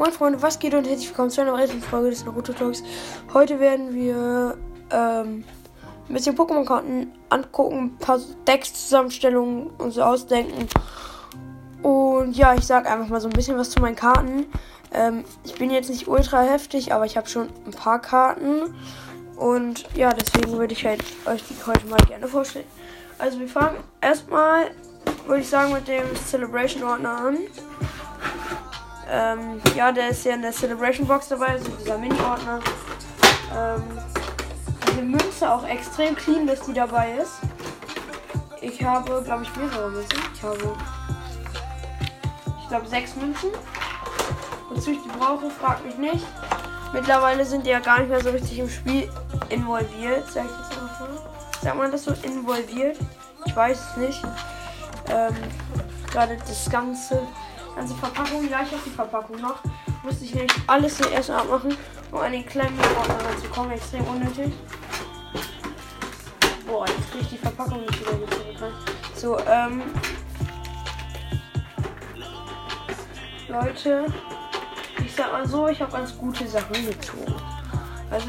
Moin Freunde, was geht und herzlich willkommen zu einer weiteren Folge des Naruto Talks. Heute werden wir ähm, ein bisschen Pokémon-Karten angucken, ein paar Decks-Zusammenstellungen und so ausdenken. Und ja, ich sag einfach mal so ein bisschen was zu meinen Karten. Ähm, ich bin jetzt nicht ultra heftig, aber ich habe schon ein paar Karten. Und ja, deswegen würde ich halt euch die heute mal gerne vorstellen. Also wir fangen erstmal, würde ich sagen, mit dem Celebration-Ordner an. Ähm, ja, der ist ja in der Celebration Box dabei, also dieser Mini-Ordner. Ähm, diese Münze auch extrem clean, dass die dabei ist. Ich habe, glaube ich, mehrere Münzen. Ich habe, ich glaube, sechs Münzen. Wozu ich die brauche, fragt mich nicht. Mittlerweile sind die ja gar nicht mehr so richtig im Spiel involviert, sag ich jetzt einfach mal. Sagt man das so involviert? Ich weiß es nicht. Ähm, gerade das ganze ganze Verpackung. Ja, ich habe die Verpackung noch. Musste ich nämlich alles hier erst abmachen, um an den kleinen Ordner ranzukommen. Extrem unnötig. Boah, jetzt kriege ich die Verpackung nicht wieder zurück. So, ähm. Leute, ich sag mal so, ich habe ganz gute Sachen gezogen. Also,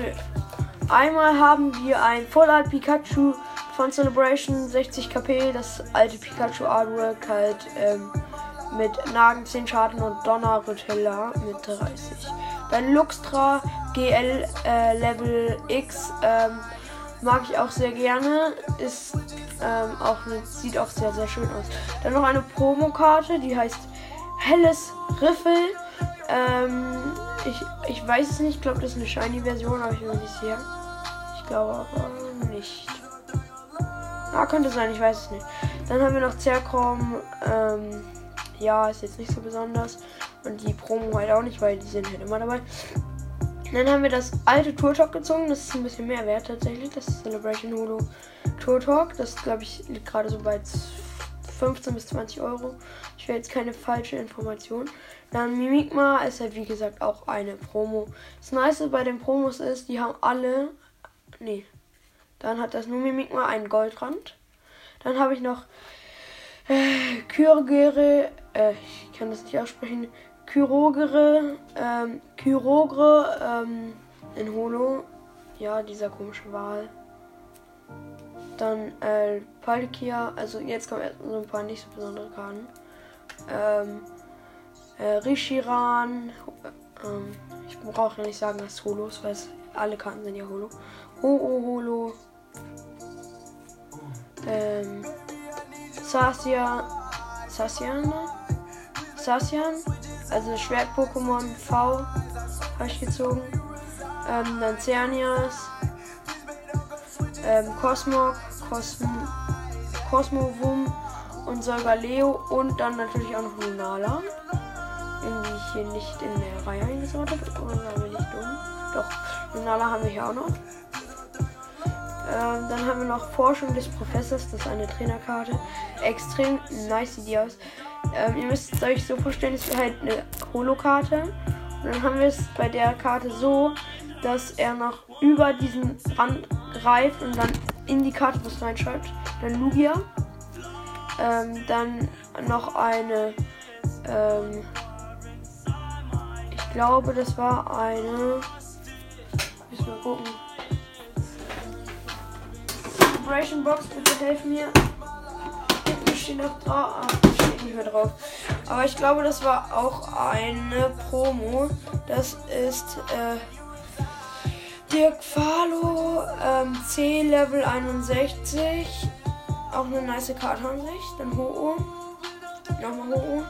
einmal haben wir ein Vollart Pikachu von Celebration 60 KP, das alte Pikachu Artwork halt ähm, mit Nagen 10 Schaden und Donnerrüttler mit 30. Dann Luxtra GL äh, Level X ähm, mag ich auch sehr gerne. Ist ähm, auch sieht auch sehr sehr schön aus. Dann noch eine Promokarte, die heißt Helles Riffel. Ähm, ich, ich weiß es nicht, ich glaube das ist eine Shiny-Version, aber ich bin nicht sicher. Ich glaube aber nicht. Ah, könnte sein, ich weiß es nicht. Dann haben wir noch Zerkrom, ähm, ja, ist jetzt nicht so besonders. Und die Promo halt auch nicht, weil die sind halt immer dabei. Dann haben wir das alte Tour Talk gezogen. Das ist ein bisschen mehr wert tatsächlich. Das ist Celebration Holo Tour Talk. Das glaube ich liegt gerade so bei 15 bis 20 Euro. Ich will jetzt keine falsche Information. Dann Mimikma ist halt wie gesagt auch eine Promo. Das Nice bei den Promos ist, die haben alle. Nee. Dann hat das nur Mimikma einen Goldrand. Dann habe ich noch äh, Kyrgere äh, ich kann das nicht aussprechen, Kyrogere, ähm, Kyrogre, ähm, in Holo, ja, dieser komische Wal. Dann, äh, Palkia, also jetzt kommen erst so ein paar nicht so besondere Karten. Ähm, äh, Rishiran, äh, ähm, ich brauche ja nicht sagen, dass Holos, weil alle Karten sind ja Holo. Ho-Oh Holo, ähm, Sasia, Sasiana, Sassian, also Schwert-Pokémon V, habe ich gezogen. Ähm, dann Cernias, ähm, Cosmog, Cosm Cosmovum und Solgaleo und dann natürlich auch noch Lunala. Die ich hier nicht in der Reihe eingesaut habe. Oder bin ich dumm? Doch, Lunala haben wir hier auch noch. Ähm, dann haben wir noch Forschung des Professors, das ist eine Trainerkarte. Extrem nice die aus. Ähm, ihr müsst es euch so vorstellen, es ist halt eine Holokarte. Und dann haben wir es bei der Karte so, dass er noch über diesen Rand greift und dann in die Karte was reinschreibt. Dann Lugia. Ähm, dann noch eine. Ähm, ich glaube, das war eine. Müssen wir gucken. Celebration Box, bitte helf mir. Hinten steht noch drauf. Steht nicht mehr drauf. Aber ich glaube, das war auch eine Promo. Das ist äh, Dirk Falo, ähm, C Level 61. Auch eine nice Karte an sich. Dann Ho-Oh. Nochmal Ho-Oh.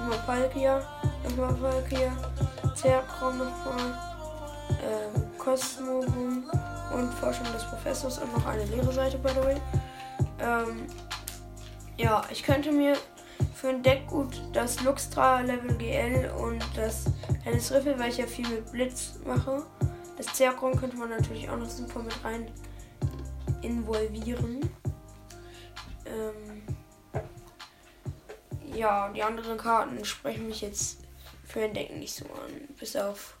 Nochmal Palkia. Nochmal Palkia. Zerkrom nochmal. Ähm, Cosmo Boom und Forschung des Professors und noch eine leere Seite, by the way. Ähm, ja, ich könnte mir für ein Deck gut das Luxtra Level GL und das Hennis Riffel, weil ich ja viel mit Blitz mache. Das Zerkron könnte man natürlich auch noch super mit rein involvieren. Ähm, ja, die anderen Karten sprechen mich jetzt für ein Deck nicht so an. Bis auf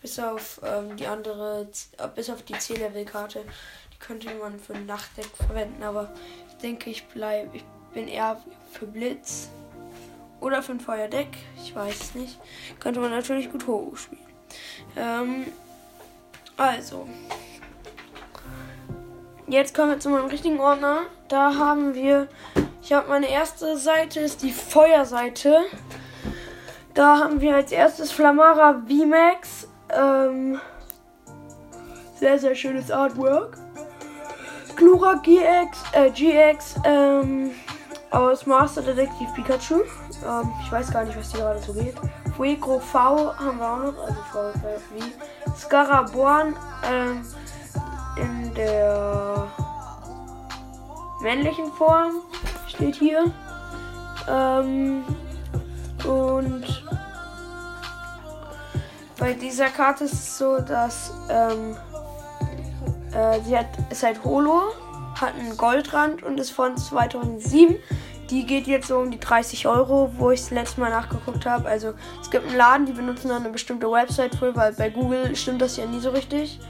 bis auf ähm, die andere, äh, bis auf die C-Level-Karte. Die könnte man für ein Nachtdeck verwenden, aber ich denke, ich bleibe, bin eher für Blitz Oder für ein Feuerdeck. Ich weiß es nicht. Könnte man natürlich gut hoch spielen. Ähm, also. Jetzt kommen wir zu meinem richtigen Ordner. Da haben wir. Ich habe meine erste Seite, ist die Feuerseite. Da haben wir als erstes Flamara VMAX. Ähm, sehr, sehr schönes Artwork. Glura GX, äh, GX ähm, aus Master Detective Pikachu. Ähm, ich weiß gar nicht, was hier gerade so geht. Fuegro V haben wir auch noch, also V wie Scaraborn ähm, in der männlichen Form steht hier. Ähm, und bei dieser Karte ist es so, dass ähm, äh, sie hat, ist halt Holo, hat einen Goldrand und ist von 2007. Die geht jetzt so um die 30 Euro, wo ich das letzte Mal nachgeguckt habe. Also es gibt einen Laden, die benutzen dann eine bestimmte Website für, weil bei Google stimmt das ja nie so richtig.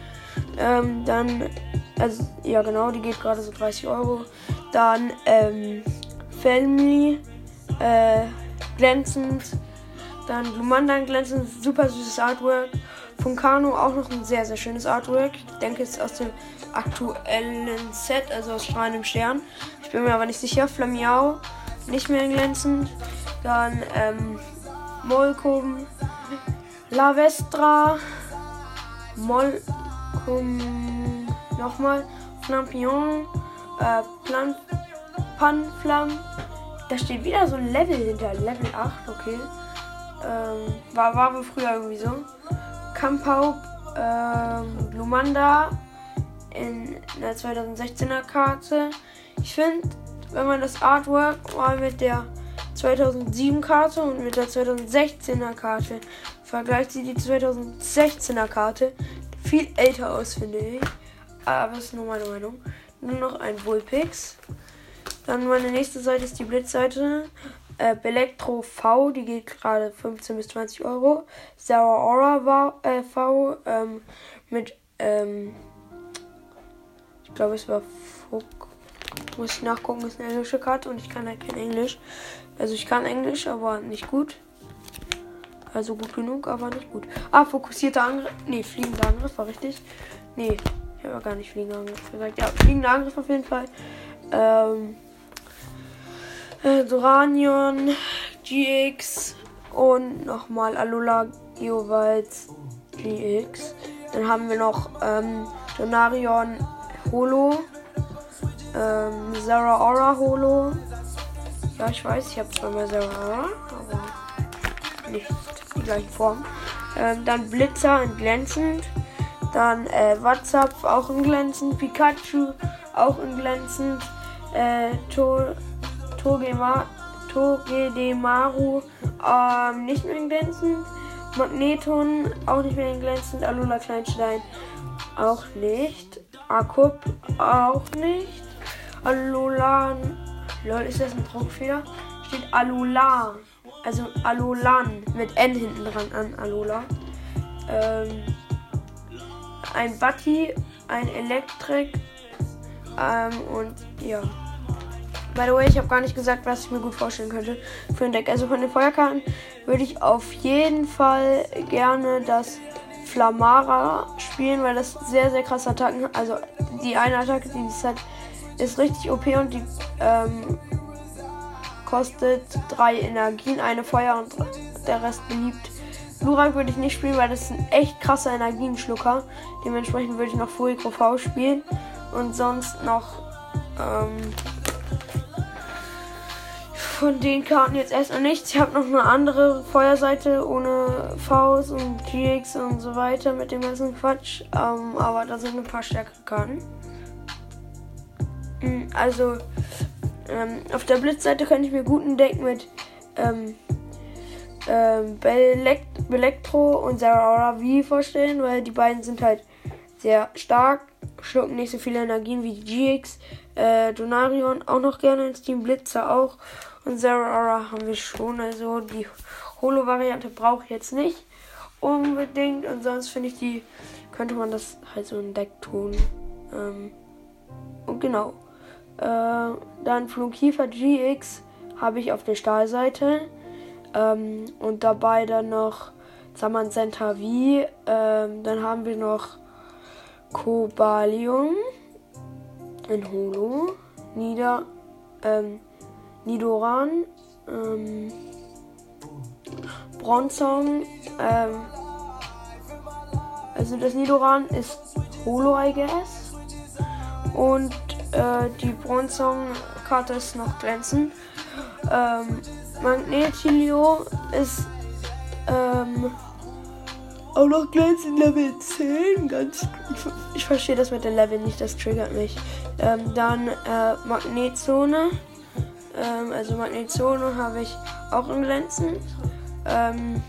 Ähm, dann, also ja genau, die geht gerade so 30 Euro. Dann ähm, Family, äh, glänzend. Dann Lumandan glänzend, super süßes Artwork. Von Kano auch noch ein sehr, sehr schönes Artwork. Ich denke, es ist aus dem aktuellen Set, also aus strahlendem Stern. Ich bin mir aber nicht sicher. Flamiao, nicht mehr glänzend. Dann ähm, Molkum, Lavestra, Molkum, nochmal, Flampion, äh, Plan, Panflam. Da steht wieder so ein Level hinter, Level 8, okay. Ähm, war, war wohl früher irgendwie so. Kampau, ähm, Lumanda in der 2016er Karte. Ich finde, wenn man das Artwork mal mit der 2007 Karte und mit der 2016er Karte vergleicht, sieht die 2016er Karte viel älter aus, finde ich. Aber das ist nur meine Meinung. Nur noch ein Vulpix. Dann meine nächste Seite ist die Blitzseite. Äh, Elektro V, die geht gerade 15 bis 20 Euro. Sarah Aura äh, V ähm, mit, ähm, ich glaube, es war Fuck. Muss ich nachgucken, ist eine englische Karte und ich kann halt kein Englisch. Also ich kann Englisch, aber nicht gut. Also gut genug, aber nicht gut. Ah, fokussierter Angriff. Nee, fliegender Angriff war richtig. Nee, ich habe gar nicht fliegender Angriff gesagt. Ja, fliegender Angriff auf jeden Fall. Ähm, äh, Duranion, GX und nochmal Alola Geowald GX. Dann haben wir noch ähm, Donarion Holo, ähm, Zara Aura Holo. Ja, ich weiß, ich habe zweimal Zara Aura, aber nicht die gleiche Form. Ähm, dann Blitzer in glänzend. Dann äh, WhatsApp auch in glänzend. Pikachu auch in glänzend. Äh, to Togema, Togedemaru ähm, nicht mehr in glänzend. Magneton auch nicht mehr in glänzend. Alula Kleinstein auch nicht. Akup auch nicht. Alolan. Lol, ist das ein Druckfehler? Steht Alola. Also Alolan mit N hinten dran an Alola. Ähm, ein Batti, ein Elektrik ähm, und ja. By the way, ich habe gar nicht gesagt, was ich mir gut vorstellen könnte für ein Deck. Also von den Feuerkarten würde ich auf jeden Fall gerne das Flamara spielen, weil das sehr, sehr krasse Attacken hat. Also die eine Attacke, die es hat, ist richtig OP und die ähm, kostet drei Energien, eine Feuer und der Rest beliebt. Lurak würde ich nicht spielen, weil das ist ein echt krasser Energienschlucker. Dementsprechend würde ich noch Fuego V spielen und sonst noch ähm, von den Karten jetzt erstmal nichts. Ich habe noch eine andere Feuerseite ohne Vs und GX und so weiter mit dem ganzen Quatsch. Ähm, aber da sind ein paar stärkere Karten. Hm, also ähm, auf der Blitzseite kann ich mir guten Deck mit ähm, ähm, Belektro und Sarah V vorstellen, weil die beiden sind halt sehr stark, schlucken nicht so viele Energien wie die GX. Äh, Donarion auch noch gerne ins Team Blitzer auch. Und Zeraora haben wir schon. Also die Holo-Variante brauche ich jetzt nicht unbedingt. Und sonst finde ich die, könnte man das halt so ein Deck tun. Ähm, und genau. Äh, dann Flugkiefer GX habe ich auf der Stahlseite. Ähm, und dabei dann noch Samantha V. Ähm, dann haben wir noch Cobalium in Holo. Nieder, ähm, Nidoran. Ähm, Bronzong. Ähm, also das Nidoran ist Holo, I guess. Und äh, die Bronzong-Karte ist noch glänzend. Ähm, Magnetilio ist ähm, auch noch glänzend Level 10. Ganz, ich, ich verstehe das mit den Level nicht, das triggert mich. Ähm, dann äh, Magnetzone. Ähm, also Magnetzone habe ich auch in glänzend. Ähm,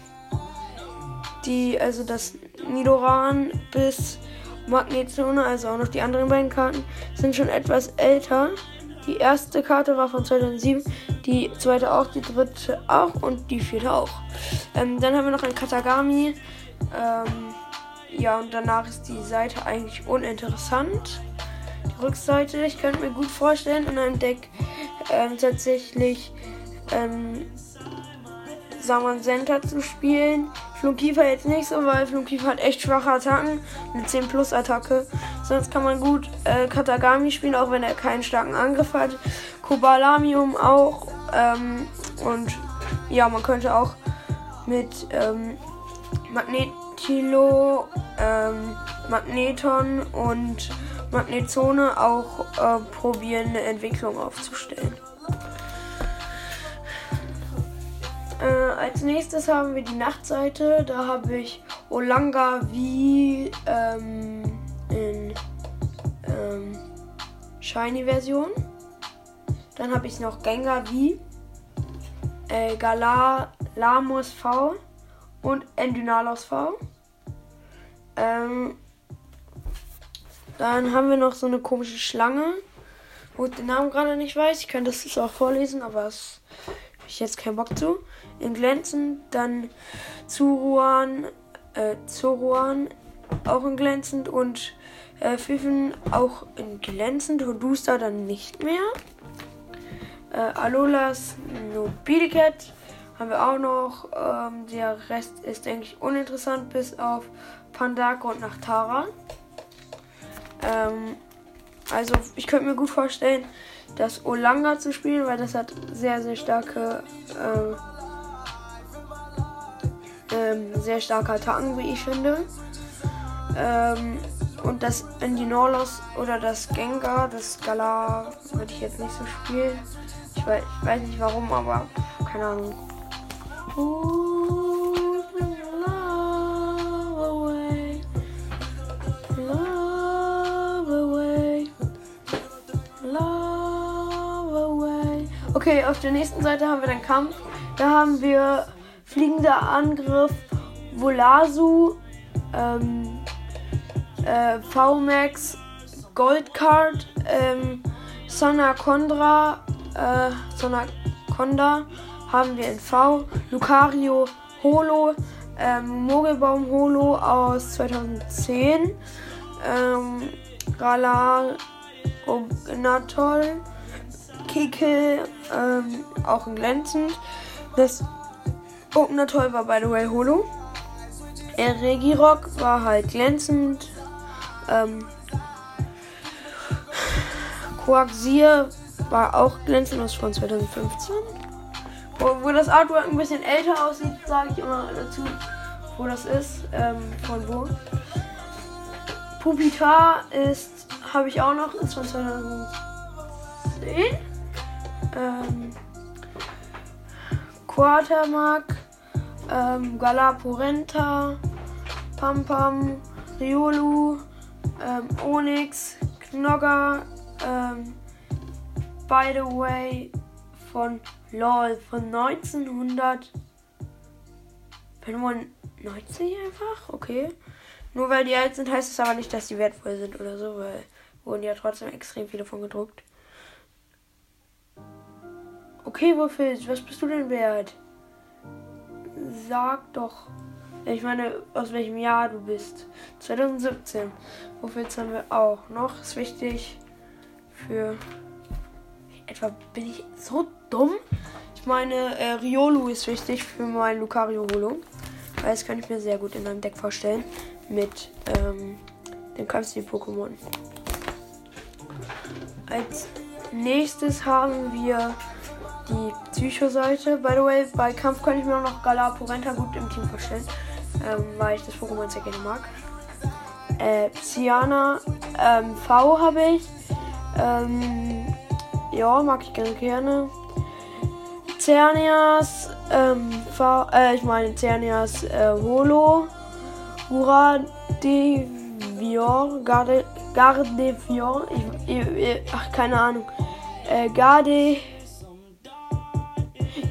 die, also das Nidoran bis Magnetzone, also auch noch die anderen beiden Karten, sind schon etwas älter. Die erste Karte war von 2007, die zweite auch, die dritte auch und die vierte auch. Ähm, dann haben wir noch ein Katagami. Ähm, ja, und danach ist die Seite eigentlich uninteressant. Rückseite, ich könnte mir gut vorstellen, in einem Deck ähm, tatsächlich ähm, Saman Center zu spielen. Flunkifer jetzt nicht so, weil Flunkifer hat echt schwache Attacken. Eine 10 Plus Attacke. Sonst kann man gut äh, Katagami spielen, auch wenn er keinen starken Angriff hat. Kobalamium auch. Ähm, und ja, man könnte auch mit ähm, Magnetilo, ähm, Magneton und Magnetzone auch äh, probieren, eine Entwicklung aufzustellen. Äh, als nächstes haben wir die Nachtseite. Da habe ich Olanga wie ähm, in ähm, Shiny-Version. Dann habe ich noch Gengar wie äh, Galar Lamus V und Endynalos V. Ähm, dann haben wir noch so eine komische Schlange, wo ich den Namen gerade nicht weiß. Ich könnte das auch vorlesen, aber es habe ich jetzt keinen Bock zu in glänzend, dann Zuruan, äh, Zoruan auch in glänzend und äh, Pfiffen auch in glänzend Duster dann nicht mehr. Äh, Alolas Nobilicat haben wir auch noch. Ähm, der Rest ist eigentlich uninteressant bis auf Pandako und Nachtara. Ähm, also ich könnte mir gut vorstellen, das Olanga zu spielen, weil das hat sehr, sehr starke äh, ähm, sehr starke Attacken, wie ich finde. Ähm, und das Indinorlos oder das Gengar, das Galar, würde ich jetzt nicht so spielen. Ich weiß, ich weiß nicht warum, aber keine Ahnung. Okay, auf der nächsten Seite haben wir den Kampf. Da haben wir fliegender Angriff, Volasu, ähm, äh, VMAX, Goldcard, ähm, Sonakondra, äh, Sonaconda haben wir in V, Lucario Holo, ähm, Mogelbaum Holo aus 2010, ähm, Galar Ognatol, Kike, ähm, auch in glänzend. Das Opener Toll war by the way Holo. Er Regirock war halt glänzend. Ähm, Coaxier war auch glänzend, das von 2015. Wo, wo, das Artwork ein bisschen älter aussieht, sage ich immer dazu, wo das ist, ähm, von wo. Pupitar ist, habe ich auch noch, ist von 2010. Ähm, Quartermark ähm, Galapurenta, Pampam, Riolu, ähm, Onyx, Knogger, ähm, by the way, von LOL von 1995 einfach, okay. Nur weil die alt sind, heißt es aber nicht, dass die wertvoll sind oder so, weil wurden ja trotzdem extrem viele von gedruckt. Okay, wofür? Was bist du denn wert? sag doch. Ich meine, aus welchem Jahr du bist. 2017. Wofür haben wir auch noch? Ist wichtig für. Etwa bin ich so dumm? Ich meine, äh, Riolu ist wichtig für mein Lucario Holo. Weil das kann ich mir sehr gut in einem Deck vorstellen. Mit ähm, dem Kampfstil-Pokémon. Als nächstes haben wir die Psycho-Seite. By the way, bei Kampf kann ich mir auch noch Galaporenta gut im Team vorstellen. Ähm, weil ich das Pokémon sehr gerne mag. Äh, Psyana ähm, V habe ich. Ähm, ja, mag ich ganz gerne. Cernias, ähm, V, äh, ich meine Cernias äh, Holo. Guradevior, Garde, Gardevior, ich, ich, ich, ach, keine Ahnung. Äh, Garde.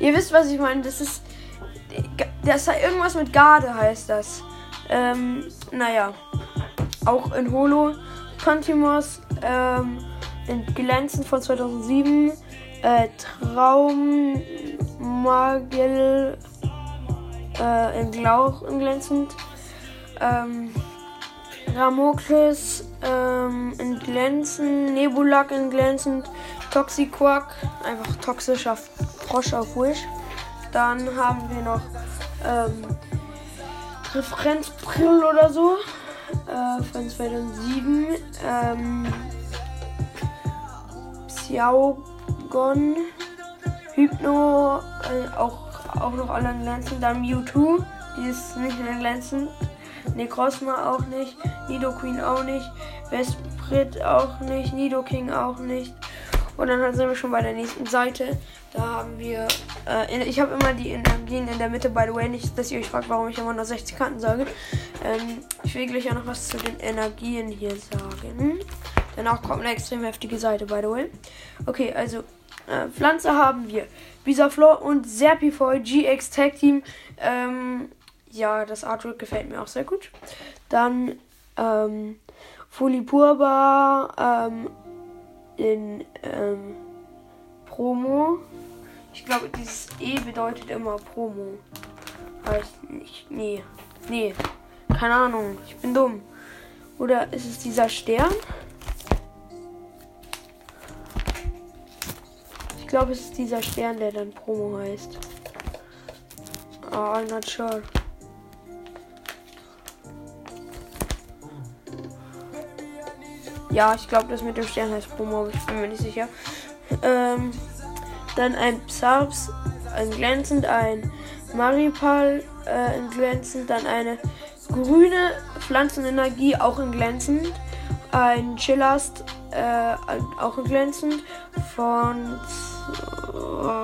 Ihr wisst, was ich meine. Das ist. Das ist irgendwas mit Garde heißt das. Ähm, naja. Auch in Holo. Contimos, ähm, in Glänzen von 2007. Äh, Traummagel äh, in Glauch in glänzend. Ähm, Ramokles ähm, in glänzend. Nebulak in glänzend. Toxiquack, einfach toxischer Frosch auf Wish. Dann haben wir noch ähm, Referenzbrill oder so äh, von 2007. Ähm, Xiaogon, Hypno, äh, auch, auch noch alle glänzend. Dann Mewtwo, die ist nicht mehr glänzend. Necrozma auch nicht, Nidoqueen auch nicht, Vesprit auch nicht, Nidoking auch nicht. Und dann sind wir schon bei der nächsten Seite. Da haben wir, äh, ich habe immer die Energien in der Mitte, by the way, nicht, dass ihr euch fragt, warum ich immer nur 60 Karten sage. Ähm, ich will gleich ja noch was zu den Energien hier sagen. Danach kommt eine extrem heftige Seite, by the way. Okay, also äh, Pflanze haben wir Bisaflor und Serpifoy GX Tag Team. Ähm, ja, das Artwork gefällt mir auch sehr gut. Dann ähm, Folipurba ähm, in ähm, Promo. Ich glaube, dieses E bedeutet immer Promo. Heißt nicht. Nee. Nee. Keine Ahnung. Ich bin dumm. Oder ist es dieser Stern? Ich glaube, es ist dieser Stern, der dann Promo heißt. Oh, I'm not sure. Ja, ich glaube, das mit dem Stern heißt Promo, ich bin mir nicht sicher. Ähm, dann ein Psarps, ein glänzend, ein Maripal, äh, in glänzend, dann eine grüne Pflanzenenergie, auch in glänzend, ein Chillast, äh, auch in glänzend, von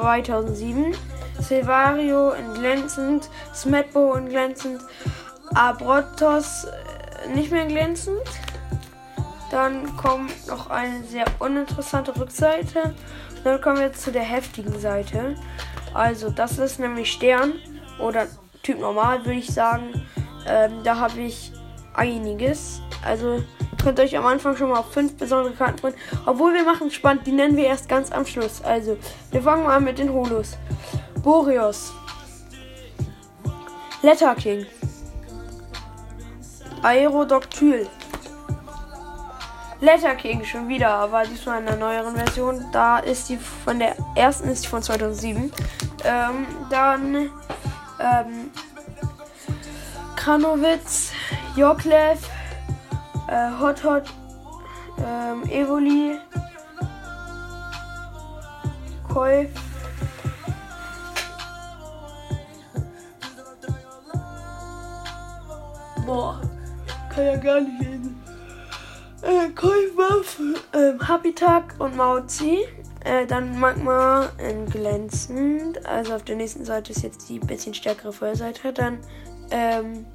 2007, Silvario in glänzend, Smetbo in glänzend, Abrotos äh, nicht mehr glänzend. Dann kommt noch eine sehr uninteressante Rückseite. Dann kommen wir zu der heftigen Seite. Also das ist nämlich Stern oder Typ Normal, würde ich sagen. Ähm, da habe ich einiges. Also könnt ihr euch am Anfang schon mal auf fünf besondere Karten freuen. Obwohl wir machen spannend, die nennen wir erst ganz am Schluss. Also wir fangen mal an mit den Holos. Boreos. Letter King. Aerodoctyl. Letter King schon wieder, aber diesmal in einer neueren Version. Da ist die von der ersten ist die von 2007. Ähm, dann ähm, Kranowitz, Joklev, äh, Hot Hot, ähm, Evoli, Koi. Boah, kann ja gar nicht äh, Kolbuff, äh, Habitat und Mauzi. Äh, dann Magma in glänzend. Also auf der nächsten Seite ist jetzt die bisschen stärkere Feuerseite. Dann ähm,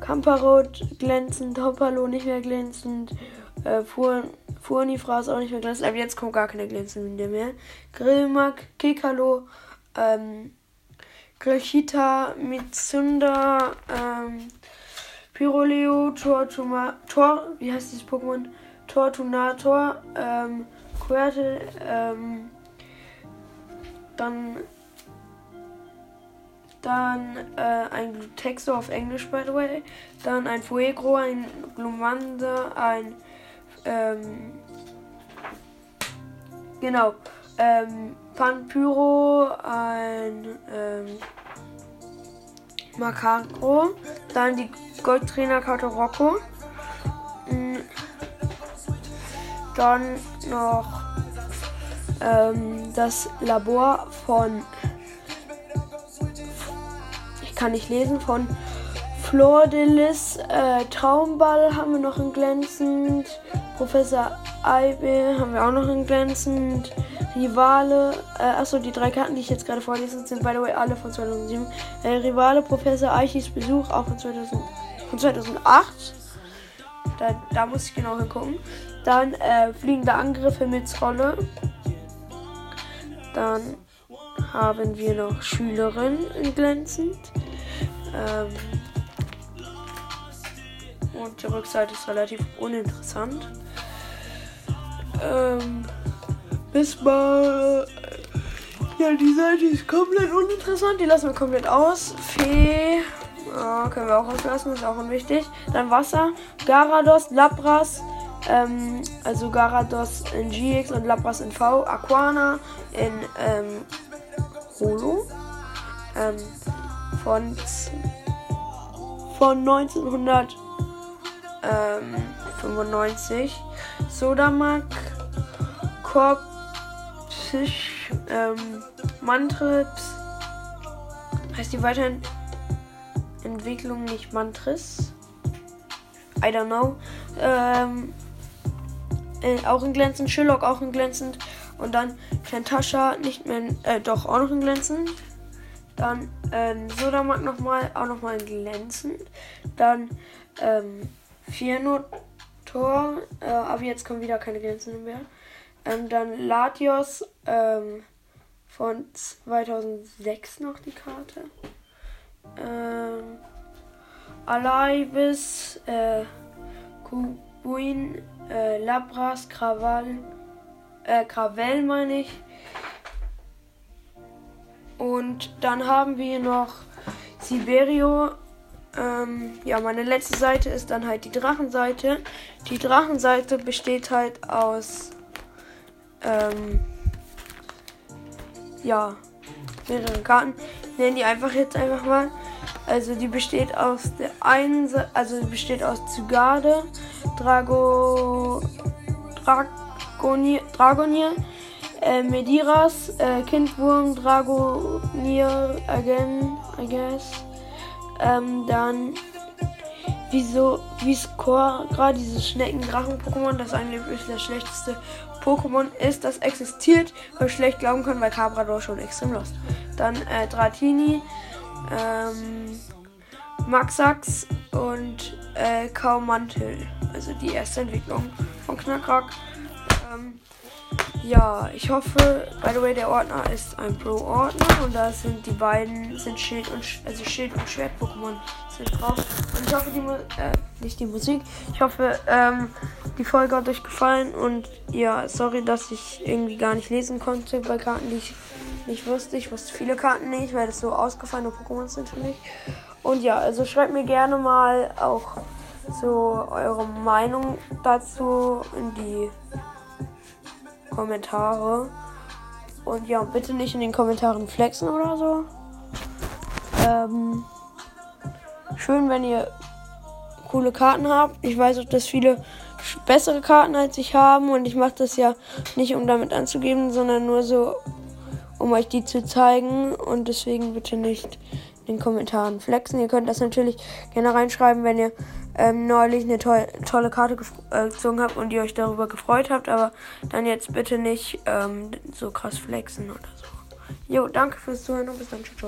Kamparot glänzend, Hoppalo nicht mehr glänzend, äh, Furnifra ist auch nicht mehr glänzend, aber jetzt kommt gar keine glänzende mehr. Grillmark, Kekalo, ähm, Grillchita, Mitsunda, ähm, Pyroleo, Tortuma, Tor, wie heißt dieses Pokémon? Tortunator, ähm, Querte, ähm, dann, dann äh, ein Texto auf Englisch, by the way, dann ein Fuegro, ein Glumanda, ein, ähm, genau, ähm, Panpyro, ein ähm, Makaro, dann die Goldtrainerkarte Rocco, mm, dann noch ähm, das Labor von, ich kann nicht lesen, von Flor de Lis, äh, Traumball haben wir noch in glänzend, Professor Eibe haben wir auch noch in glänzend, Rivale, äh, achso, die drei Karten, die ich jetzt gerade vorlese, sind by the way alle von 2007. Äh, Rivale, Professor Eichis Besuch, auch von, 2000, von 2008. Da, da muss ich genau hingucken. Dann äh, fliegende Angriffe mit Rolle. Dann haben wir noch Schülerin in glänzend. Ähm, und die Rückseite ist relativ uninteressant. Ähm, bis mal. Ja, die Seite ist komplett uninteressant. Die lassen wir komplett aus. Fee. Ja, können wir auch auslassen, ist auch unwichtig. Dann Wasser. Garados, Lapras. Ähm, also Garados in GX und Lapras in V. Aquana in ähm, Holo. Ähm, von, von 1995. Sodamak. Korb Fisch, ähm, Mantris. Heißt die Weiterentwicklung nicht Mantris? I don't know. Ähm, äh, auch in glänzend. Sherlock auch in glänzend. Und dann Kentascha nicht mehr, äh, doch auch noch in glänzend. Dann ähm, Sodamak nochmal, auch nochmal in glänzend. Dann ähm, Tor, äh, aber jetzt kommen wieder keine glänzenden mehr. Ähm, dann Latios ähm, von 2006 noch die Karte. Ähm, Alaivis, äh, Kubuin, äh, Labras, Kraval, äh, Gravel meine ich. Und dann haben wir noch Siberio. Ähm, ja, meine letzte Seite ist dann halt die Drachenseite. Die Drachenseite besteht halt aus ähm, ja, mehrere Karten. Ich nenne die einfach jetzt einfach mal. Also die besteht aus der einen, also besteht aus Zygarde, Drago, Dragonier, Dragonier äh, Mediras, äh, Kindwurm, Dragonier, again, I guess. Ähm, dann wieso, wie Score, gerade dieses Schnecken-Drachen-Pokémon, das eigentlich ist das schlechteste Pokémon ist, das existiert, weil schlecht glauben können, weil Cabrador schon extrem lost. Dann äh, Dratini, ähm, Maxax und äh, Kaumantel. Also die erste Entwicklung von Knackrack. Ähm, ja, ich hoffe, by the way, der Ordner ist ein Pro-Ordner und da sind die beiden, sind Schild und, also Schild und Schwert-Pokémon sind drauf. Und ich hoffe, die, äh, nicht die Musik, ich hoffe, ähm, die Folge hat euch gefallen und ja, sorry, dass ich irgendwie gar nicht lesen konnte bei Karten, die ich nicht wusste. Ich wusste viele Karten nicht, weil das so ausgefallene Pokémon sind für mich. Und ja, also schreibt mir gerne mal auch so eure Meinung dazu in die Kommentare. Und ja, bitte nicht in den Kommentaren flexen oder so. Ähm, schön, wenn ihr coole Karten habt. Ich weiß auch, dass viele bessere Karten als ich haben und ich mache das ja nicht, um damit anzugeben, sondern nur so, um euch die zu zeigen und deswegen bitte nicht den Kommentaren flexen. Ihr könnt das natürlich gerne reinschreiben, wenn ihr ähm, neulich eine to tolle Karte äh, gezogen habt und ihr euch darüber gefreut habt, aber dann jetzt bitte nicht ähm, so krass flexen oder so. Jo, danke fürs Zuhören und bis dann. Ciao, ciao.